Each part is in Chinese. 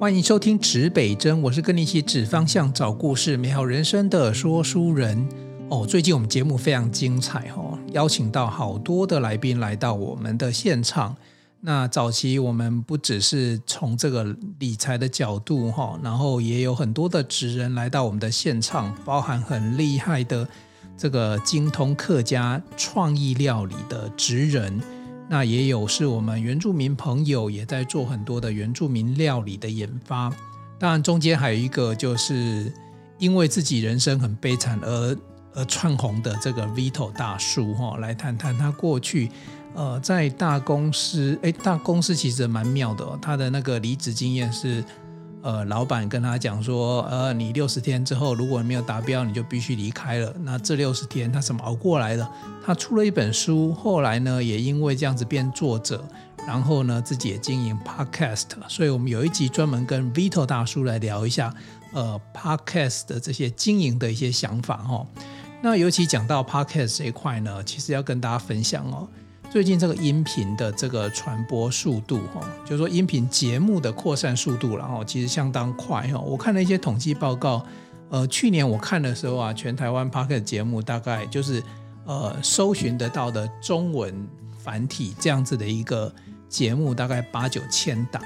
欢迎收听指北针，我是跟你一起指方向、找故事、美好人生的说书人。哦，最近我们节目非常精彩哦，邀请到好多的来宾来到我们的现场。那早期我们不只是从这个理财的角度哈，然后也有很多的职人来到我们的现场，包含很厉害的这个精通客家创意料理的职人。那也有是我们原住民朋友也在做很多的原住民料理的研发，当然中间还有一个就是因为自己人生很悲惨而而窜红的这个 Vito 大叔哈，来谈谈他过去呃在大公司，诶，大公司其实蛮妙的哦，他的那个离职经验是。呃，老板跟他讲说，呃，你六十天之后如果没有达标，你就必须离开了。那这六十天他怎么熬过来的？他出了一本书，后来呢也因为这样子变作者，然后呢自己也经营 Podcast。所以我们有一集专门跟 Vito 大叔来聊一下，呃，Podcast 的这些经营的一些想法哈。那尤其讲到 Podcast 这一块呢，其实要跟大家分享哦。最近这个音频的这个传播速度，哈，就是说音频节目的扩散速度，然后其实相当快，哈。我看了一些统计报告，呃，去年我看的时候啊，全台湾 Podcast 节目大概就是呃搜寻得到的中文繁体这样子的一个节目，大概八九千档。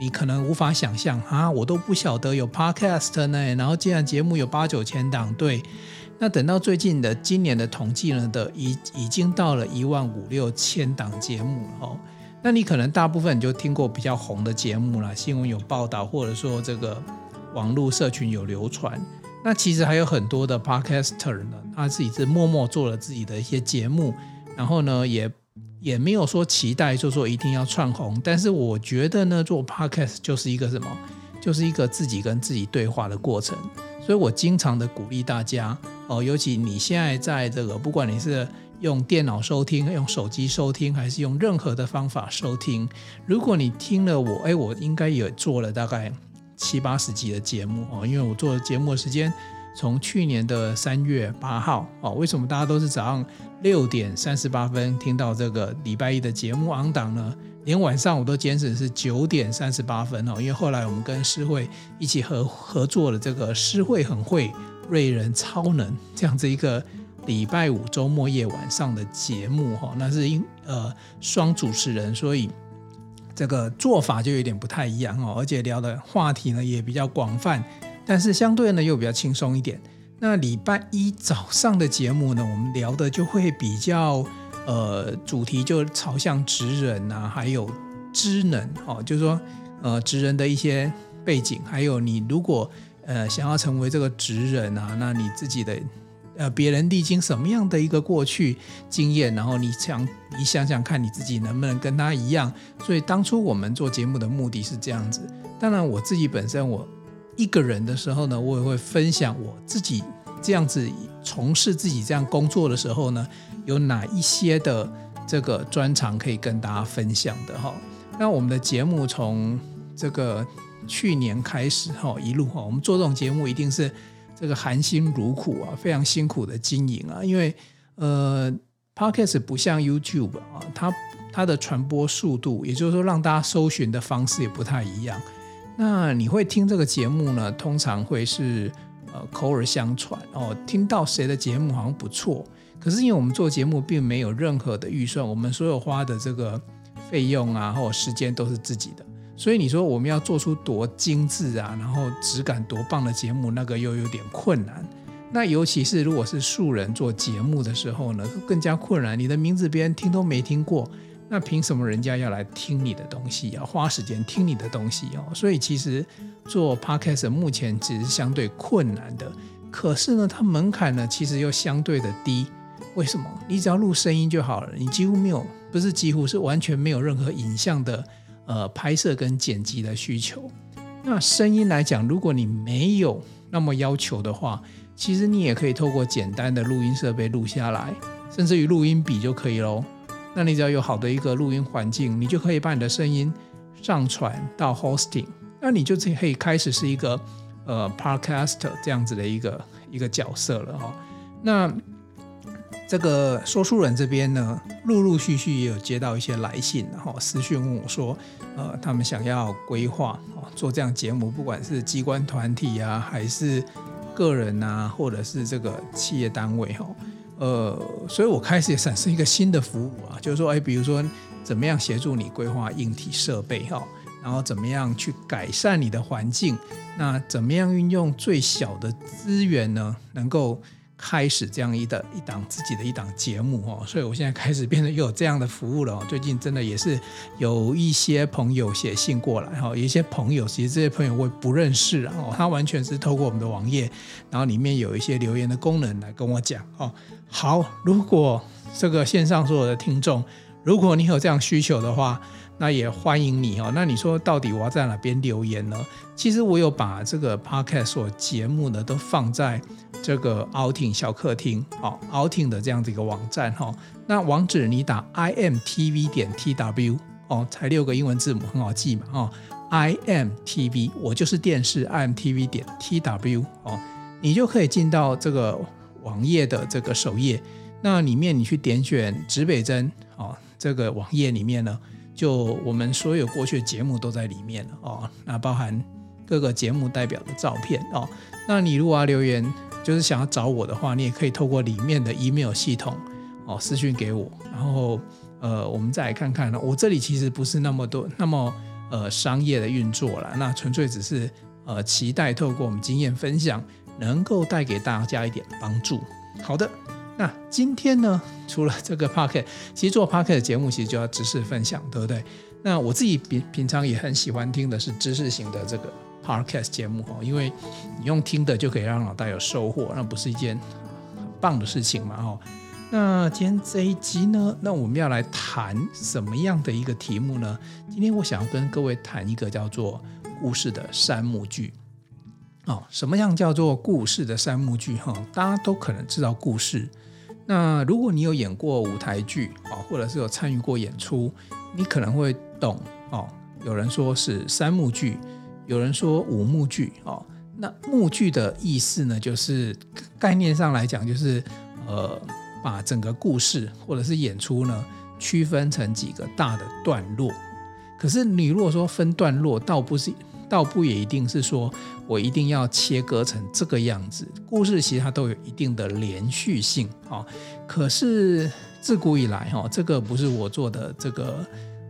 你可能无法想象啊，我都不晓得有 Podcast 呢，然后既然节目有八九千档，对。那等到最近的今年的统计呢的已已经到了一万五六千档节目了哦。那你可能大部分就听过比较红的节目啦，新闻有报道，或者说这个网络社群有流传。那其实还有很多的 podcaster 呢，他自己是默默做了自己的一些节目，然后呢也也没有说期待，就说一定要窜红。但是我觉得呢，做 podcast 就是一个什么，就是一个自己跟自己对话的过程。所以我经常的鼓励大家。哦，尤其你现在在这个，不管你是用电脑收听、用手机收听，还是用任何的方法收听，如果你听了我，哎，我应该也做了大概七八十集的节目哦，因为我做的节目的时间从去年的三月八号哦，为什么大家都是早上六点三十八分听到这个礼拜一的节目昂档呢？连晚上我都坚持是九点三十八分哦，因为后来我们跟诗慧一起合合作了这个诗慧很会。瑞人超能这样子一个礼拜五周末夜晚上的节目哈，那是因呃双主持人，所以这个做法就有点不太一样哦，而且聊的话题呢也比较广泛，但是相对呢又比较轻松一点。那礼拜一早上的节目呢，我们聊的就会比较呃主题就朝向职人啊，还有知能哦，就是说呃职人的一些背景，还有你如果。呃，想要成为这个职人啊，那你自己的呃，别人历经什么样的一个过去经验，然后你想你想想看你自己能不能跟他一样。所以当初我们做节目的目的是这样子。当然，我自己本身我一个人的时候呢，我也会分享我自己这样子从事自己这样工作的时候呢，有哪一些的这个专长可以跟大家分享的哈。那我们的节目从这个。去年开始哈，一路哈，我们做这种节目一定是这个含辛茹苦啊，非常辛苦的经营啊。因为呃，Podcast 不像 YouTube 啊，它它的传播速度，也就是说让大家搜寻的方式也不太一样。那你会听这个节目呢？通常会是呃口耳相传哦，听到谁的节目好像不错，可是因为我们做节目并没有任何的预算，我们所有花的这个费用啊或时间都是自己的。所以你说我们要做出多精致啊，然后质感多棒的节目，那个又有点困难。那尤其是如果是素人做节目的时候呢，更加困难。你的名字别人听都没听过，那凭什么人家要来听你的东西，要花时间听你的东西哦？所以其实做 Podcast 目前只是相对困难的，可是呢，它门槛呢其实又相对的低。为什么？你只要录声音就好了，你几乎没有，不是几乎是完全没有任何影像的。呃，拍摄跟剪辑的需求，那声音来讲，如果你没有那么要求的话，其实你也可以透过简单的录音设备录下来，甚至于录音笔就可以喽。那你只要有好的一个录音环境，你就可以把你的声音上传到 hosting，那你就可以开始是一个呃 podcaster 这样子的一个一个角色了哈。那这个说书人这边呢，陆陆续续也有接到一些来信，然后私讯问我说，呃，他们想要规划哦做这样节目，不管是机关团体啊，还是个人啊，或者是这个企业单位哈，呃，所以我开始也产生一个新的服务啊，就是说，哎，比如说怎么样协助你规划硬体设备哈，然后怎么样去改善你的环境，那怎么样运用最小的资源呢，能够开始这样一的一档自己的一档节目哦，所以我现在开始变得又有这样的服务了。最近真的也是有一些朋友写信过来哈，有一些朋友其实这些朋友我不认识啊，他完全是透过我们的网页，然后里面有一些留言的功能来跟我讲哦。好，如果这个线上所有的听众，如果你有这样需求的话，那也欢迎你哦。那你说到底我要在哪边留言呢？其实我有把这个 podcast 或节目呢都放在这个 Outing 小客厅哦，Outing 的这样子一个网站哈。那网址你打 imtv 点 tw 哦，才六个英文字母，很好记嘛哦。imtv 我就是电视 imtv 点 tw 哦，你就可以进到这个网页的这个首页。那里面你去点选指北针哦，这个网页里面呢。就我们所有过去的节目都在里面了哦，那包含各个节目代表的照片哦。那你如果要留言，就是想要找我的话，你也可以透过里面的 email 系统哦私讯给我，然后呃我们再来看看呢。我这里其实不是那么多那么呃商业的运作了，那纯粹只是呃期待透过我们经验分享，能够带给大家一点帮助。好的。那今天呢，除了这个 Podcast，其实做 Podcast 的节目其实就要知识分享，对不对？那我自己平平常也很喜欢听的是知识型的这个 Podcast 节目哦，因为你用听的就可以让脑袋有收获，那不是一件很棒的事情嘛？哦，那今天这一集呢，那我们要来谈什么样的一个题目呢？今天我想要跟各位谈一个叫做故事的三幕剧。哦，什么样叫做故事的三幕剧？哈，大家都可能知道故事。那如果你有演过舞台剧啊，或者是有参与过演出，你可能会懂哦。有人说是三幕剧，有人说五幕剧哦。那幕剧的意思呢，就是概念上来讲，就是呃，把整个故事或者是演出呢，区分成几个大的段落。可是你如果说分段落，倒不是。倒不也一定是说我一定要切割成这个样子，故事其实它都有一定的连续性啊。可是自古以来哈，这个不是我做的这个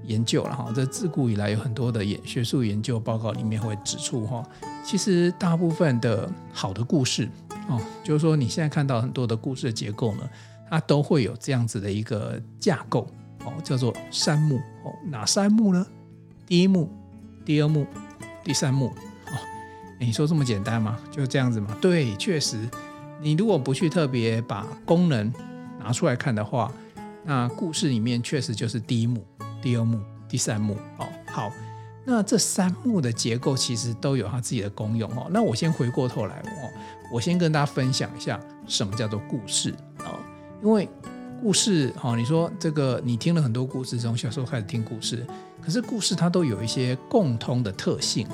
研究了哈。这自古以来有很多的研学术研究报告里面会指出哈，其实大部分的好的故事哦，就是说你现在看到很多的故事的结构呢，它都会有这样子的一个架构哦，叫做三幕哦。哪三幕呢？第一幕、第二幕。第三幕哦，你说这么简单吗？就这样子吗？对，确实，你如果不去特别把功能拿出来看的话，那故事里面确实就是第一幕、第二幕、第三幕哦。好，那这三幕的结构其实都有它自己的功用哦。那我先回过头来哦，我先跟大家分享一下什么叫做故事哦。因为故事哦，你说这个你听了很多故事，从小时候开始听故事。可是故事它都有一些共通的特性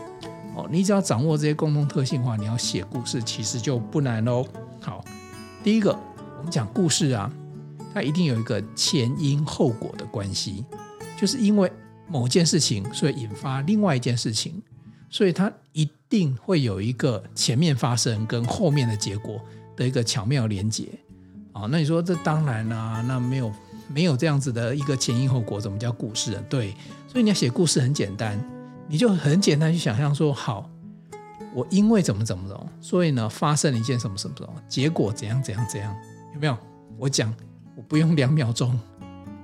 哦，你只要掌握这些共通特性的话，你要写故事其实就不难喽。好，第一个我们讲故事啊，它一定有一个前因后果的关系，就是因为某件事情，所以引发另外一件事情，所以它一定会有一个前面发生跟后面的结果的一个巧妙连结啊。那你说这当然啊，那没有。没有这样子的一个前因后果，怎么叫故事啊？对，所以你要写故事很简单，你就很简单去想象说，好，我因为怎么怎么怎么，所以呢发生了一件什么什么什么，结果怎样怎样怎样，有没有？我讲，我不用两秒钟，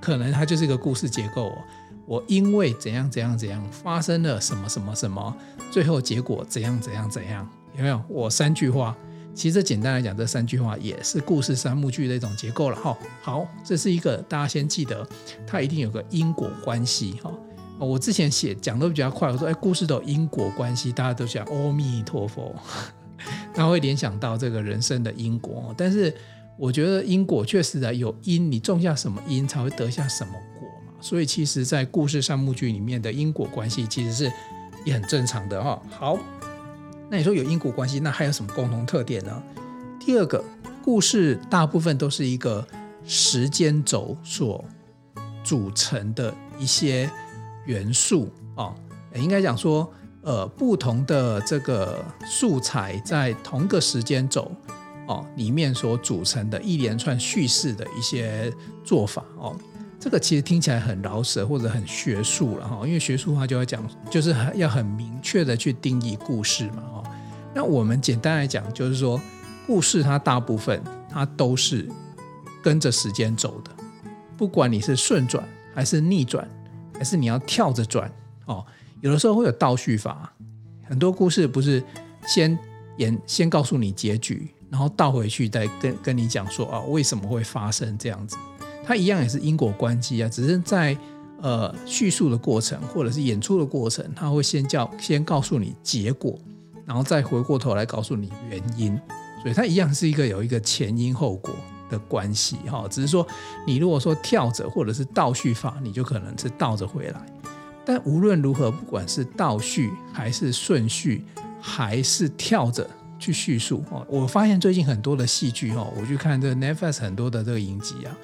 可能它就是一个故事结构哦。我因为怎样怎样怎样发生了什么什么什么，最后结果怎样怎样怎样，有没有？我三句话。其实简单来讲，这三句话也是故事三幕剧的一种结构了哈。好，这是一个大家先记得，它一定有个因果关系哈。我之前写讲的比较快，我说哎，故事都有因果关系，大家都讲阿弥陀佛，他会联想到这个人生的因果。但是我觉得因果确实的有因，你种下什么因才会得下什么果嘛。所以其实，在故事三幕剧里面的因果关系其实是也很正常的哈。好。那你说有因果关系，那还有什么共同特点呢？第二个，故事大部分都是一个时间轴所组成的一些元素哦，应该讲说，呃，不同的这个素材在同个时间轴哦里面所组成的一连串叙事的一些做法哦，这个其实听起来很饶舌或者很学术了哈，因为学术话就要讲，就是要很明确的去定义故事嘛哦。那我们简单来讲，就是说故事它大部分它都是跟着时间走的，不管你是顺转还是逆转，还是你要跳着转哦。有的时候会有倒叙法，很多故事不是先演先告诉你结局，然后倒回去再跟跟你讲说啊为什么会发生这样子，它一样也是因果关系啊，只是在呃叙述的过程或者是演出的过程，它会先叫先告诉你结果。然后再回过头来告诉你原因，所以它一样是一个有一个前因后果的关系哈。只是说你如果说跳着或者是倒叙法，你就可能是倒着回来。但无论如何，不管是倒叙还是顺序，还是跳着去叙述哦，我发现最近很多的戏剧哈，我去看这个 Netflix 很多的这个影集啊，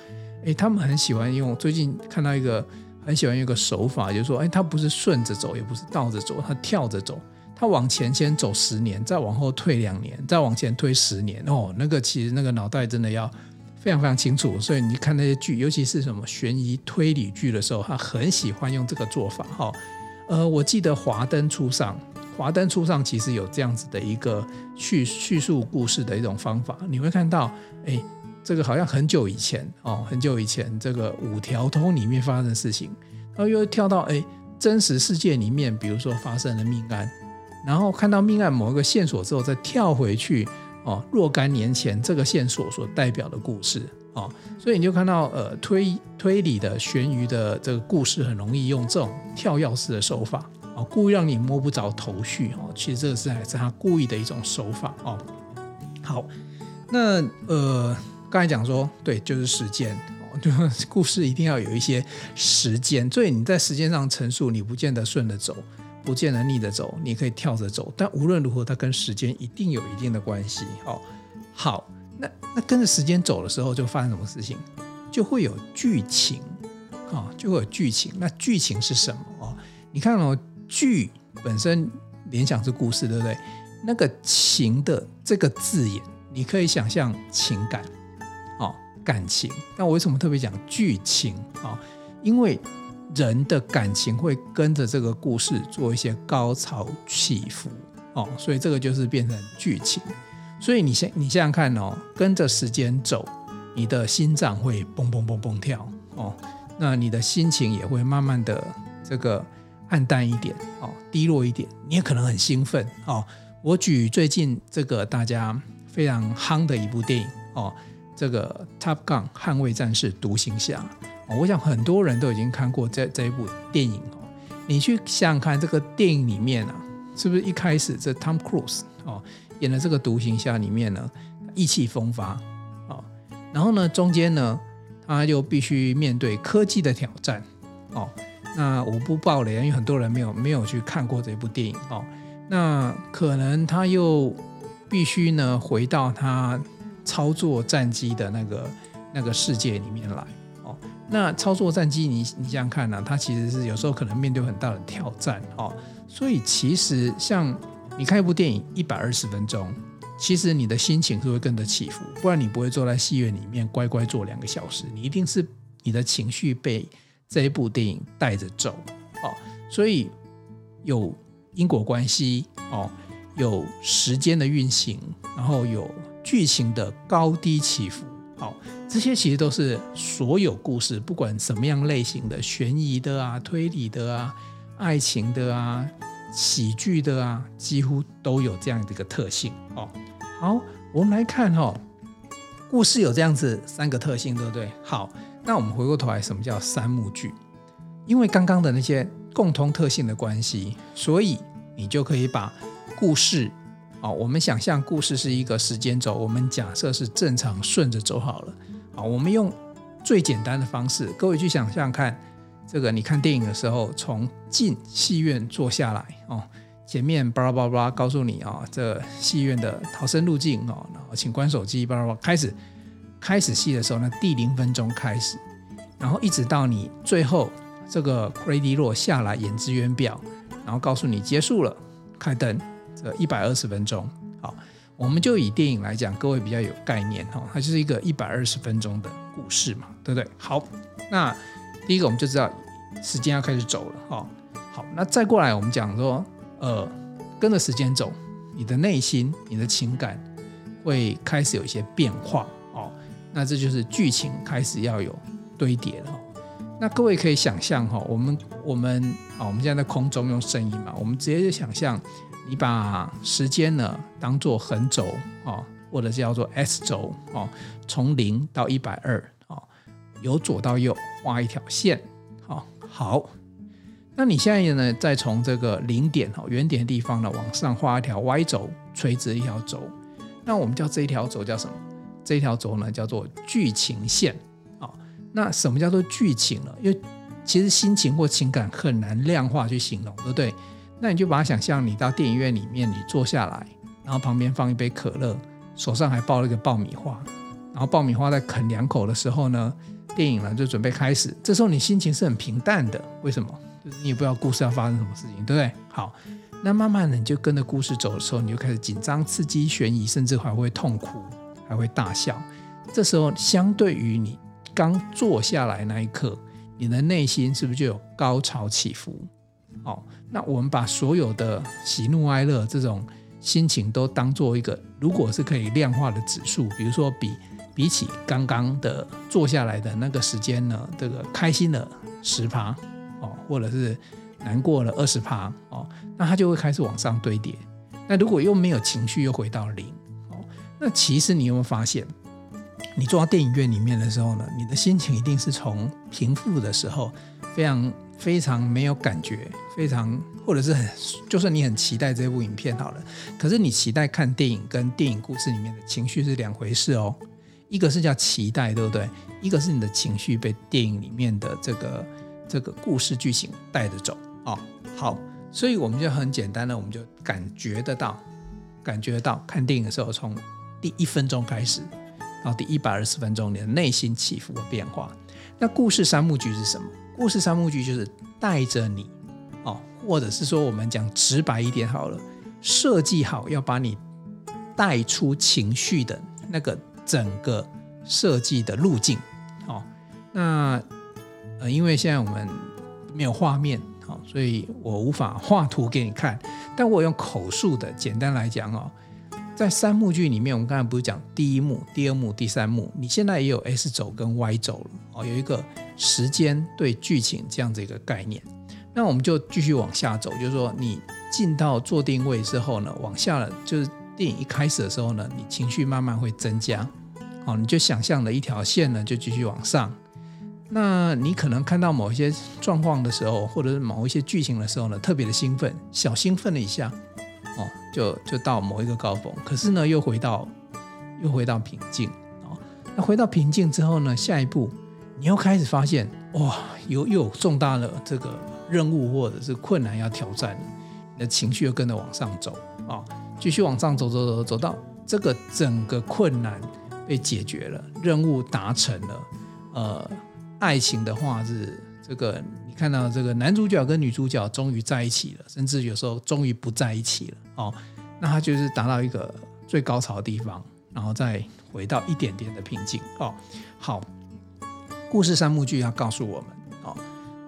诶，他们很喜欢用。最近看到一个很喜欢用一个手法，就是说，诶，他不是顺着走，也不是倒着走，他跳着走。他往前先走十年，再往后退两年，再往前推十年哦，那个其实那个脑袋真的要非常非常清楚。所以你看那些剧，尤其是什么悬疑推理剧的时候，他很喜欢用这个做法哈。呃，我记得《华灯初上》，《华灯初上》其实有这样子的一个叙叙述故事的一种方法。你会看到，哎，这个好像很久以前哦，很久以前这个五条通里面发生的事情，然后又跳到哎真实世界里面，比如说发生了命案。然后看到命案某一个线索之后，再跳回去哦，若干年前这个线索所代表的故事哦，所以你就看到呃推推理的悬疑的这个故事很容易用这种跳跃式的手法哦，故意让你摸不着头绪哦。其实这个是还是他故意的一种手法哦。好，那呃刚才讲说对，就是时间哦，就是故事一定要有一些时间，所以你在时间上陈述，你不见得顺着走。不见得逆着走，你可以跳着走，但无论如何，它跟时间一定有一定的关系。哦，好，那那跟着时间走的时候，就发生什么事情？就会有剧情，啊，就会有剧情。那剧情是什么？哦，你看哦，剧本身联想是故事，对不对？那个情的这个字眼，你可以想象情感，哦，感情。那我为什么特别讲剧情？啊，因为。人的感情会跟着这个故事做一些高潮起伏哦，所以这个就是变成剧情。所以你想，你想想看哦，跟着时间走，你的心脏会蹦蹦蹦蹦跳哦，那你的心情也会慢慢的这个暗淡一点哦，低落一点，你也可能很兴奋哦。我举最近这个大家非常夯的一部电影哦，这个《Top Gun》捍卫战士独行侠。我想很多人都已经看过这这一部电影哦。你去想想看，这个电影里面啊，是不是一开始这 Tom Cruise 哦演的这个独行侠里面呢，意气风发哦，然后呢中间呢他就必须面对科技的挑战哦。那我不爆雷，因为很多人没有没有去看过这部电影哦。那可能他又必须呢回到他操作战机的那个那个世界里面来哦。那操作战机，你你想想看呢、啊？它其实是有时候可能面对很大的挑战哦。所以其实像你看一部电影一百二十分钟，其实你的心情是会跟着起伏，不然你不会坐在戏院里面乖乖坐两个小时。你一定是你的情绪被这一部电影带着走哦。所以有因果关系哦，有时间的运行，然后有剧情的高低起伏。好，这些其实都是所有故事，不管什么样类型的，悬疑的啊、推理的啊、爱情的啊、喜剧的啊，几乎都有这样的一个特性。哦，好，我们来看哈，故事有这样子三个特性，对不对？好，那我们回过头来，什么叫三幕剧？因为刚刚的那些共通特性的关系，所以你就可以把故事。好，我们想象故事是一个时间轴，我们假设是正常顺着走好了。好，我们用最简单的方式，各位去想象看，这个你看电影的时候，从进戏院坐下来哦，前面巴拉巴拉告诉你啊，这戏院的逃生路径哦，然后请关手机，巴拉巴拉开始开始戏的时候呢，第零分钟开始，然后一直到你最后这个 credit 落下来演职员表，然后告诉你结束了，开灯，这一百二十分钟。好，我们就以电影来讲，各位比较有概念哈，它就是一个一百二十分钟的故事嘛，对不对？好，那第一个我们就知道时间要开始走了哈。好，那再过来我们讲说，呃，跟着时间走，你的内心、你的情感会开始有一些变化。那这就是剧情开始要有堆叠了。那各位可以想象哈，我们我们啊，我们现在在空中用声音嘛，我们直接就想象，你把时间呢当做横轴啊，或者叫做 S 轴哦，从零到一百二啊，由左到右画一条线。哦，好，那你现在呢，再从这个零点哈原点的地方呢往上画一条 Y 轴，垂直一条轴。那我们叫这一条轴叫什么？这条轴呢叫做剧情线啊。那什么叫做剧情呢？因为其实心情或情感很难量化去形容，对不对？那你就把它想象，你到电影院里面，你坐下来，然后旁边放一杯可乐，手上还抱了一个爆米花，然后爆米花在啃两口的时候呢，电影呢就准备开始。这时候你心情是很平淡的，为什么？就是你也不知道故事要发生什么事情，对不对？好，那慢慢的你就跟着故事走的时候，你就开始紧张、刺激、悬疑，甚至还会痛哭。还会大笑，这时候相对于你刚坐下来那一刻，你的内心是不是就有高潮起伏？哦，那我们把所有的喜怒哀乐这种心情都当做一个，如果是可以量化的指数，比如说比比起刚刚的坐下来的那个时间呢，这个开心了十趴哦，或者是难过了二十趴哦，那它就会开始往上堆叠。那如果又没有情绪，又回到零。那其实你有没有发现，你坐到电影院里面的时候呢，你的心情一定是从平复的时候，非常非常没有感觉，非常或者是很，就算你很期待这部影片好了，可是你期待看电影跟电影故事里面的情绪是两回事哦。一个是叫期待，对不对？一个是你的情绪被电影里面的这个这个故事剧情带着走哦。好，所以我们就很简单的，我们就感觉得到，感觉得到看电影的时候从。第一分钟开始，到第一百二十分钟，你的内心起伏的变化。那故事三幕剧是什么？故事三幕剧就是带着你，哦，或者是说我们讲直白一点好了，设计好要把你带出情绪的那个整个设计的路径。哦，那呃，因为现在我们没有画面，哦，所以我无法画图给你看，但我用口述的，简单来讲哦。在三幕剧里面，我们刚才不是讲第一幕、第二幕、第三幕？你现在也有 S 轴跟 Y 轴了哦，有一个时间对剧情这样子一个概念。那我们就继续往下走，就是说你进到做定位之后呢，往下了，就是电影一开始的时候呢，你情绪慢慢会增加，哦，你就想象了一条线呢，就继续往上。那你可能看到某一些状况的时候，或者是某一些剧情的时候呢，特别的兴奋，小兴奋了一下。哦，就就到某一个高峰，可是呢，又回到又回到平静哦。那回到平静之后呢，下一步你又开始发现，哇，又又有重大的这个任务或者是困难要挑战，你的情绪又跟着往上走啊，继续往上走走走走到这个整个困难被解决了，任务达成了，呃，爱情的话是这个。看到这个男主角跟女主角终于在一起了，甚至有时候终于不在一起了哦，那他就是达到一个最高潮的地方，然后再回到一点点的平静哦。好，故事三幕剧要告诉我们哦，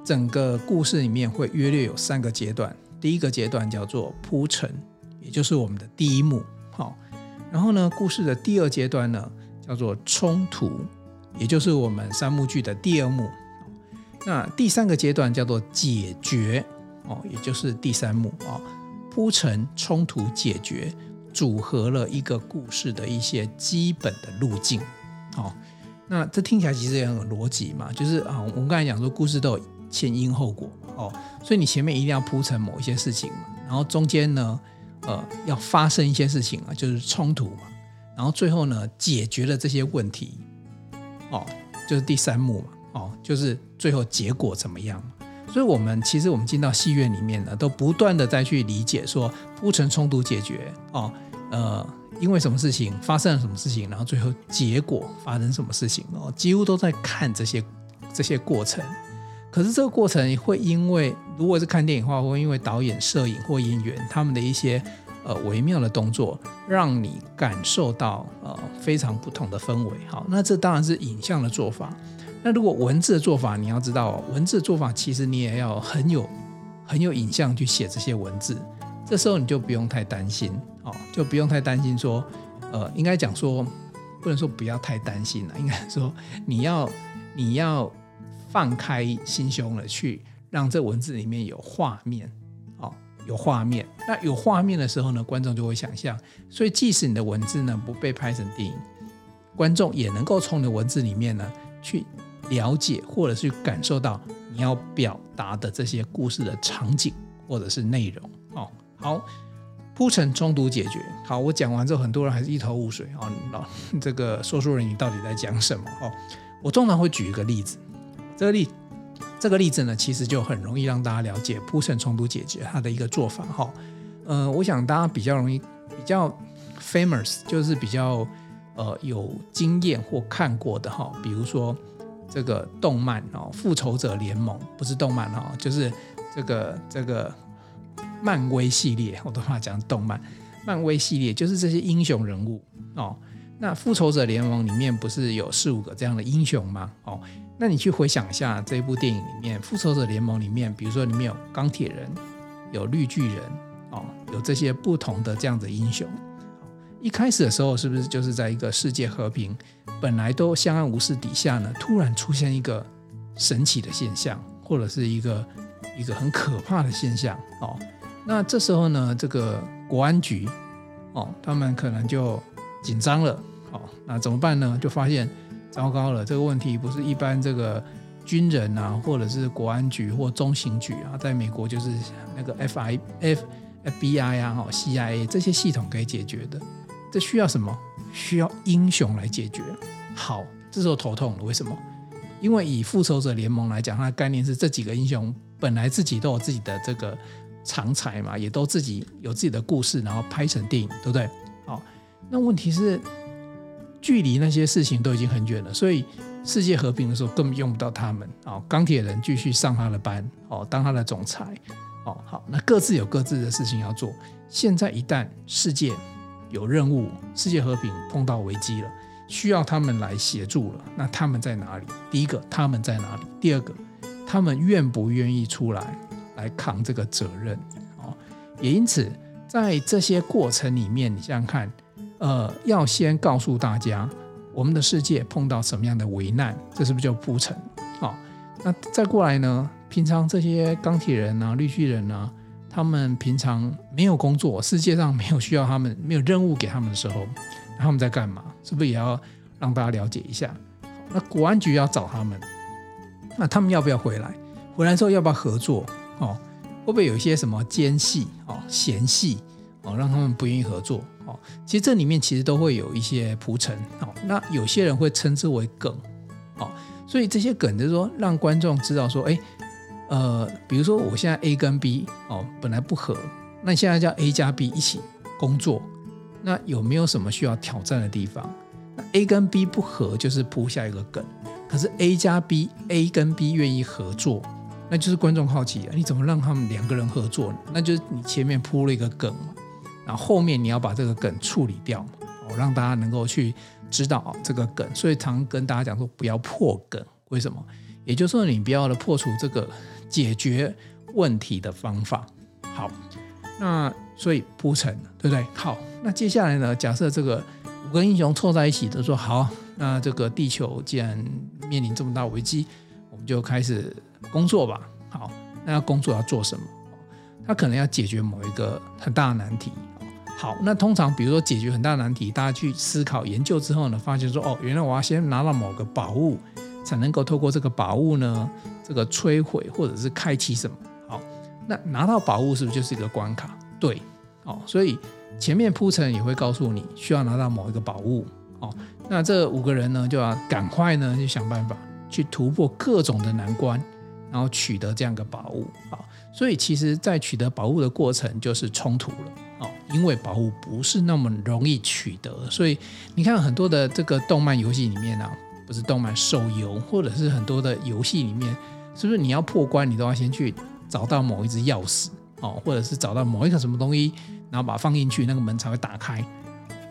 整个故事里面会约略有三个阶段，第一个阶段叫做铺陈，也就是我们的第一幕，好，然后呢，故事的第二阶段呢叫做冲突，也就是我们三幕剧的第二幕。那第三个阶段叫做解决哦，也就是第三幕啊，铺陈、冲突、解决，组合了一个故事的一些基本的路径。哦，那这听起来其实也很有逻辑嘛，就是啊，我们刚才讲说故事都有前因后果哦，所以你前面一定要铺陈某一些事情嘛，然后中间呢，呃，要发生一些事情啊，就是冲突嘛，然后最后呢，解决了这些问题，哦，就是第三幕嘛。哦，就是最后结果怎么样？所以，我们其实我们进到戏院里面呢，都不断的再去理解说铺陈冲突解决哦，呃，因为什么事情发生了什么事情，然后最后结果发生什么事情哦，几乎都在看这些这些过程。可是这个过程会因为，如果是看电影的话，会因为导演、摄影或演员他们的一些呃微妙的动作，让你感受到呃非常不同的氛围。好，那这当然是影像的做法。那如果文字的做法，你要知道，文字的做法其实你也要很有很有影像去写这些文字。这时候你就不用太担心哦，就不用太担心说，呃，应该讲说，不能说不要太担心了，应该说你要你要放开心胸了，去让这文字里面有画面，哦，有画面。那有画面的时候呢，观众就会想象。所以即使你的文字呢不被拍成电影，观众也能够从你的文字里面呢去了解或者是感受到你要表达的这些故事的场景或者是内容，哦。好，铺陈冲突解决。好，我讲完之后，很多人还是一头雾水啊。老、这个说书人，你到底在讲什么？哦，我通常会举一个例子。这个例，这个例子呢，其实就很容易让大家了解铺陈冲突解决它的一个做法。哈、哦，呃，我想大家比较容易、比较 famous，就是比较呃有经验或看过的哈、比如说这个动漫哦，《复仇者联盟》不是动漫、哦，就是这个这个。漫威系列，我都怕讲动漫。漫威系列就是这些英雄人物哦。那复仇者联盟里面不是有四五个这样的英雄吗？哦，那你去回想一下这一部电影里面，复仇者联盟里面，比如说里面有钢铁人，有绿巨人，哦，有这些不同的这样的英雄。一开始的时候，是不是就是在一个世界和平，本来都相安无事底下呢，突然出现一个神奇的现象，或者是一个一个很可怕的现象哦。那这时候呢，这个国安局哦，他们可能就紧张了，哦，那怎么办呢？就发现糟糕了，这个问题不是一般这个军人啊，或者是国安局或中情局啊，在美国就是那个 F I F F B I 啊，哦 C I A 这些系统可以解决的，这需要什么？需要英雄来解决。好，这时候头痛了，为什么？因为以复仇者联盟来讲，它的概念是这几个英雄本来自己都有自己的这个。长才嘛，也都自己有自己的故事，然后拍成电影，对不对？好，那问题是，距离那些事情都已经很远了，所以世界和平的时候根本用不到他们。哦，钢铁人继续上他的班，哦，当他的总裁，哦，好，那各自有各自的事情要做。现在一旦世界有任务，世界和平碰到危机了，需要他们来协助了，那他们在哪里？第一个，他们在哪里？第二个，他们愿不愿意出来？来扛这个责任哦，也因此在这些过程里面，你想想看，呃，要先告诉大家我们的世界碰到什么样的危难，这是不是就铺陈？好，那再过来呢？平常这些钢铁人啊、绿巨人啊，他们平常没有工作，世界上没有需要他们、没有任务给他们的时候，他们在干嘛？是不是也要让大家了解一下？那国安局要找他们，那他们要不要回来？回来之后要不要合作？哦，会不会有一些什么奸细哦、嫌隙哦，让他们不愿意合作哦？其实这里面其实都会有一些铺陈哦。那有些人会称之为梗哦，所以这些梗就是说让观众知道说，哎，呃，比如说我现在 A 跟 B 哦本来不合，那现在叫 A 加 B 一起工作，那有没有什么需要挑战的地方？那 A 跟 B 不合就是铺下一个梗，可是 A 加 B，A 跟 B 愿意合作。那就是观众好奇啊，你怎么让他们两个人合作呢？那就是你前面铺了一个梗嘛，然后后面你要把这个梗处理掉嘛，哦，让大家能够去知道这个梗。所以常跟大家讲说不要破梗，为什么？也就是说你不要的破除这个解决问题的方法。好，那所以铺陈，对不对？好，那接下来呢？假设这个五个英雄凑在一起都说好，那这个地球既然面临这么大危机，我们就开始。工作吧，好，那要工作要做什么？他可能要解决某一个很大的难题。好，那通常比如说解决很大难题，大家去思考研究之后呢，发现说，哦，原来我要先拿到某个宝物，才能够透过这个宝物呢，这个摧毁或者是开启什么？好，那拿到宝物是不是就是一个关卡？对，哦，所以前面铺陈也会告诉你需要拿到某一个宝物。哦，那这五个人呢，就要赶快呢去想办法去突破各种的难关。然后取得这样一个宝物，好，所以其实，在取得宝物的过程就是冲突了，哦，因为宝物不是那么容易取得，所以你看很多的这个动漫游戏里面啊，不是动漫手游，或者是很多的游戏里面，是不是你要破关，你都要先去找到某一只钥匙哦，或者是找到某一个什么东西，然后把它放进去，那个门才会打开。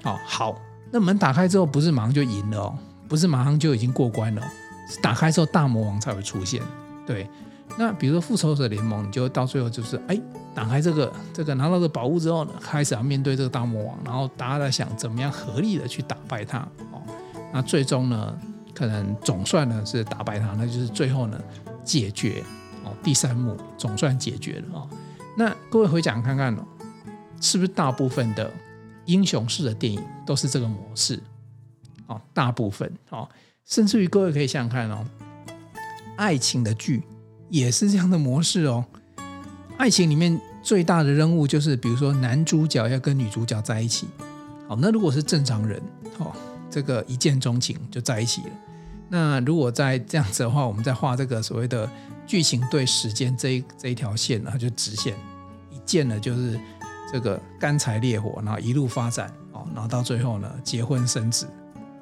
哦，好，那门打开之后，不是马上就赢了哦，不是马上就已经过关了，是打开之后大魔王才会出现。对，那比如说复仇者联盟，你就到最后就是哎。打开这个这个拿到这宝物之后呢，开始要面对这个大魔王，然后大家在想怎么样合力的去打败他哦。那最终呢，可能总算呢是打败他，那就是最后呢解决哦。第三幕总算解决了哦。那各位回想看看哦，是不是大部分的英雄式的电影都是这个模式？哦，大部分哦，甚至于各位可以想想看哦，爱情的剧也是这样的模式哦。爱情里面最大的任务就是，比如说男主角要跟女主角在一起。好，那如果是正常人，哦，这个一见钟情就在一起了。那如果在这样子的话，我们在画这个所谓的剧情对时间这一这一条线，呢就直线一见了就是这个干柴烈火，然后一路发展，哦，然后到最后呢结婚生子。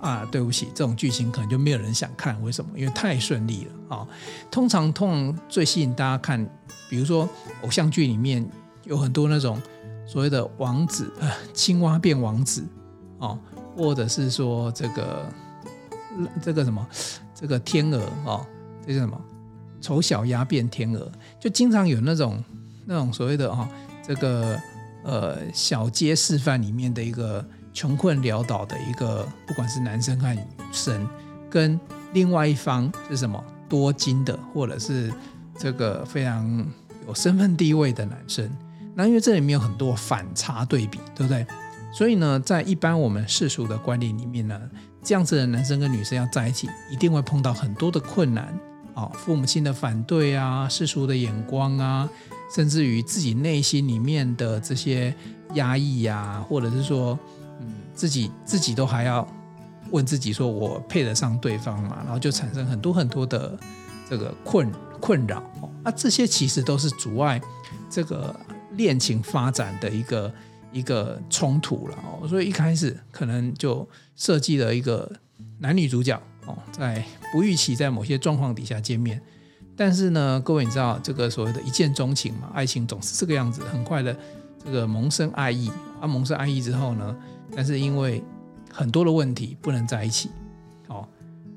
啊，对不起，这种剧情可能就没有人想看，为什么？因为太顺利了啊。通常，通常最吸引大家看，比如说偶像剧里面有很多那种所谓的王子，呃，青蛙变王子哦，或者是说这个这个什么这个天鹅哦，这是什么丑小鸭变天鹅，就经常有那种那种所谓的哦，这个呃小街示范里面的一个。穷困潦倒的一个，不管是男生还是女生，跟另外一方是什么多金的，或者是这个非常有身份地位的男生，那因为这里面有很多反差对比，对不对？所以呢，在一般我们世俗的观念里面呢，这样子的男生跟女生要在一起，一定会碰到很多的困难啊，父母亲的反对啊，世俗的眼光啊，甚至于自己内心里面的这些压抑呀，或者是说。嗯自己自己都还要问自己说，我配得上对方吗？然后就产生很多很多的这个困困扰哦。那这些其实都是阻碍这个恋情发展的一个一个冲突了哦。所以一开始可能就设计了一个男女主角哦，在不预期在某些状况底下见面，但是呢，各位你知道这个所谓的一见钟情嘛？爱情总是这个样子，很快的这个萌生爱意啊，萌生爱意之后呢？但是因为很多的问题不能在一起，哦，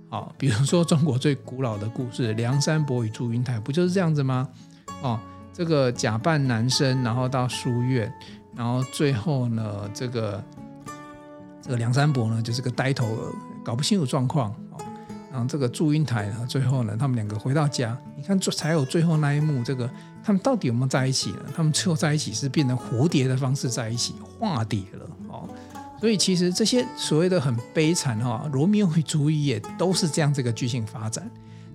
好，比如说中国最古老的故事《梁山伯与祝英台》，不就是这样子吗？哦，这个假扮男生，然后到书院，然后最后呢，这个这个梁山伯呢就是个呆头鹅，搞不清楚状况，哦，然后这个祝英台呢，最后呢，他们两个回到家，你看最才有最后那一幕，这个他们到底有没有在一起呢？他们最后在一起是变成蝴蝶的方式在一起，化蝶了，哦。所以其实这些所谓的很悲惨哈，罗密欧与朱丽叶都是这样这个剧情发展，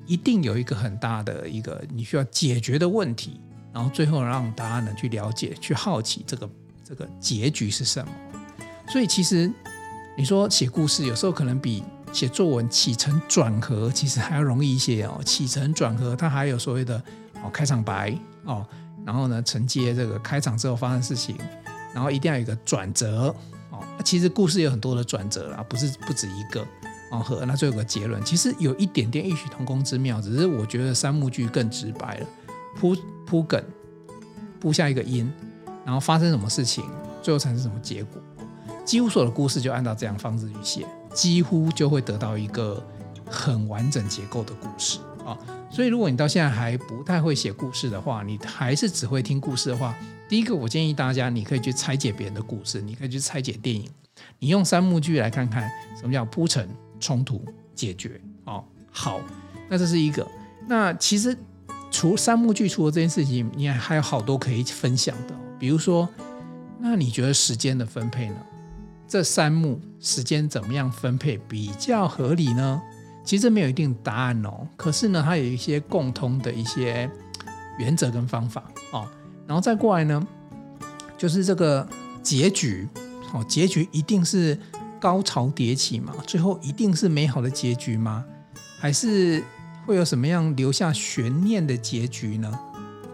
一定有一个很大的一个你需要解决的问题，然后最后让大家呢去了解、去好奇这个这个结局是什么。所以其实你说写故事有时候可能比写作文起承转合其实还要容易一些哦。起承转合它还有所谓的哦开场白哦，然后呢承接这个开场之后发生事情，然后一定要有一个转折哦。其实故事有很多的转折啦，不是不止一个哦。和那最后有个结论，其实有一点点异曲同工之妙，只是我觉得三幕剧更直白了，铺铺梗，铺下一个音，然后发生什么事情，最后产生什么结果，几乎所有的故事就按照这样方式去写，几乎就会得到一个很完整结构的故事啊。所以如果你到现在还不太会写故事的话，你还是只会听故事的话。第一个，我建议大家，你可以去拆解别人的故事，你可以去拆解电影，你用三幕剧来看看什么叫铺陈、冲突、解决。哦，好，那这是一个。那其实除三幕剧除了这件事情，你还还有好多可以分享的。比如说，那你觉得时间的分配呢？这三幕时间怎么样分配比较合理呢？其实没有一定答案哦。可是呢，它有一些共通的一些 原则跟方法哦。然后再过来呢，就是这个结局，哦，结局一定是高潮迭起嘛？最后一定是美好的结局吗？还是会有什么样留下悬念的结局呢？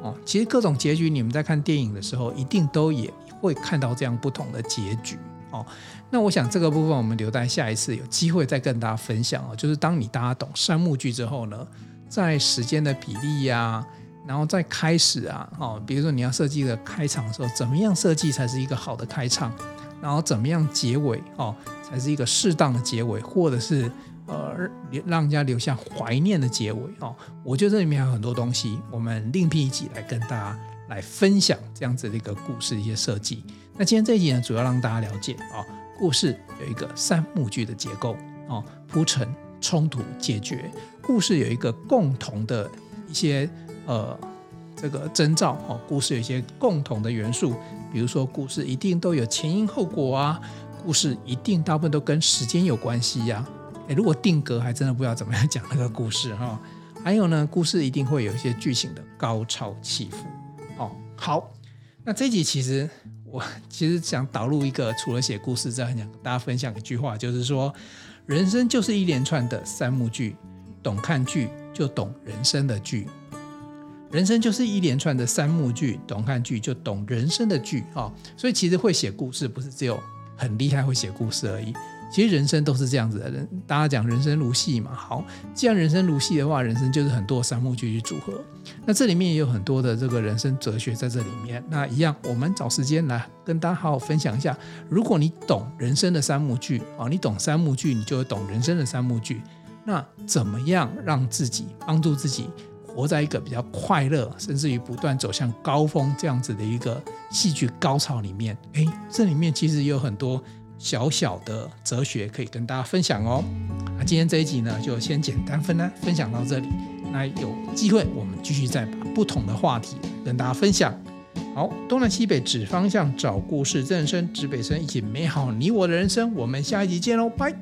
哦，其实各种结局，你们在看电影的时候，一定都也会看到这样不同的结局哦。那我想这个部分我们留待下一次有机会再跟大家分享哦。就是当你大家懂三幕剧之后呢，在时间的比例呀、然后在开始啊，哦，比如说你要设计的开场的时候，怎么样设计才是一个好的开场？然后怎么样结尾哦，才是一个适当的结尾，或者是呃让人家留下怀念的结尾哦。我觉得这里面有很多东西，我们另辟一集来跟大家来分享这样子的一个故事的一些设计。那今天这一集呢，主要让大家了解、哦，故事有一个三幕剧的结构哦，铺陈、冲突、解决。故事有一个共同的一些呃这个征兆哦，故事有一些共同的元素，比如说故事一定都有前因后果啊，故事一定大部分都跟时间有关系呀、啊。诶，如果定格，还真的不知道怎么样讲那个故事哈、哦。还有呢，故事一定会有一些剧情的高潮起伏。哦，好，那这集其实我其实想导入一个，除了写故事之外，想跟大家分享一句话，就是说，人生就是一连串的三幕剧，懂看剧就懂人生的剧。人生就是一连串的三幕剧，懂看剧就懂人生的剧啊、哦。所以其实会写故事不是只有很厉害会写故事而已。其实人生都是这样子的，人大家讲人生如戏嘛。好，既然人生如戏的话，人生就是很多三幕剧去组合。那这里面也有很多的这个人生哲学在这里面。那一样，我们找时间来跟大家好好分享一下。如果你懂人生的三幕剧啊，你懂三幕剧，你就会懂人生的三幕剧。那怎么样让自己帮助自己活在一个比较快乐，甚至于不断走向高峰这样子的一个戏剧高潮里面？哎，这里面其实也有很多。小小的哲学可以跟大家分享哦。那今天这一集呢，就先简单分呢分享到这里。那有机会我们继续再把不同的话题跟大家分享。好，东南西北指方向，找故事，正生指北生，一起美好你我的人生。我们下一集见喽，拜。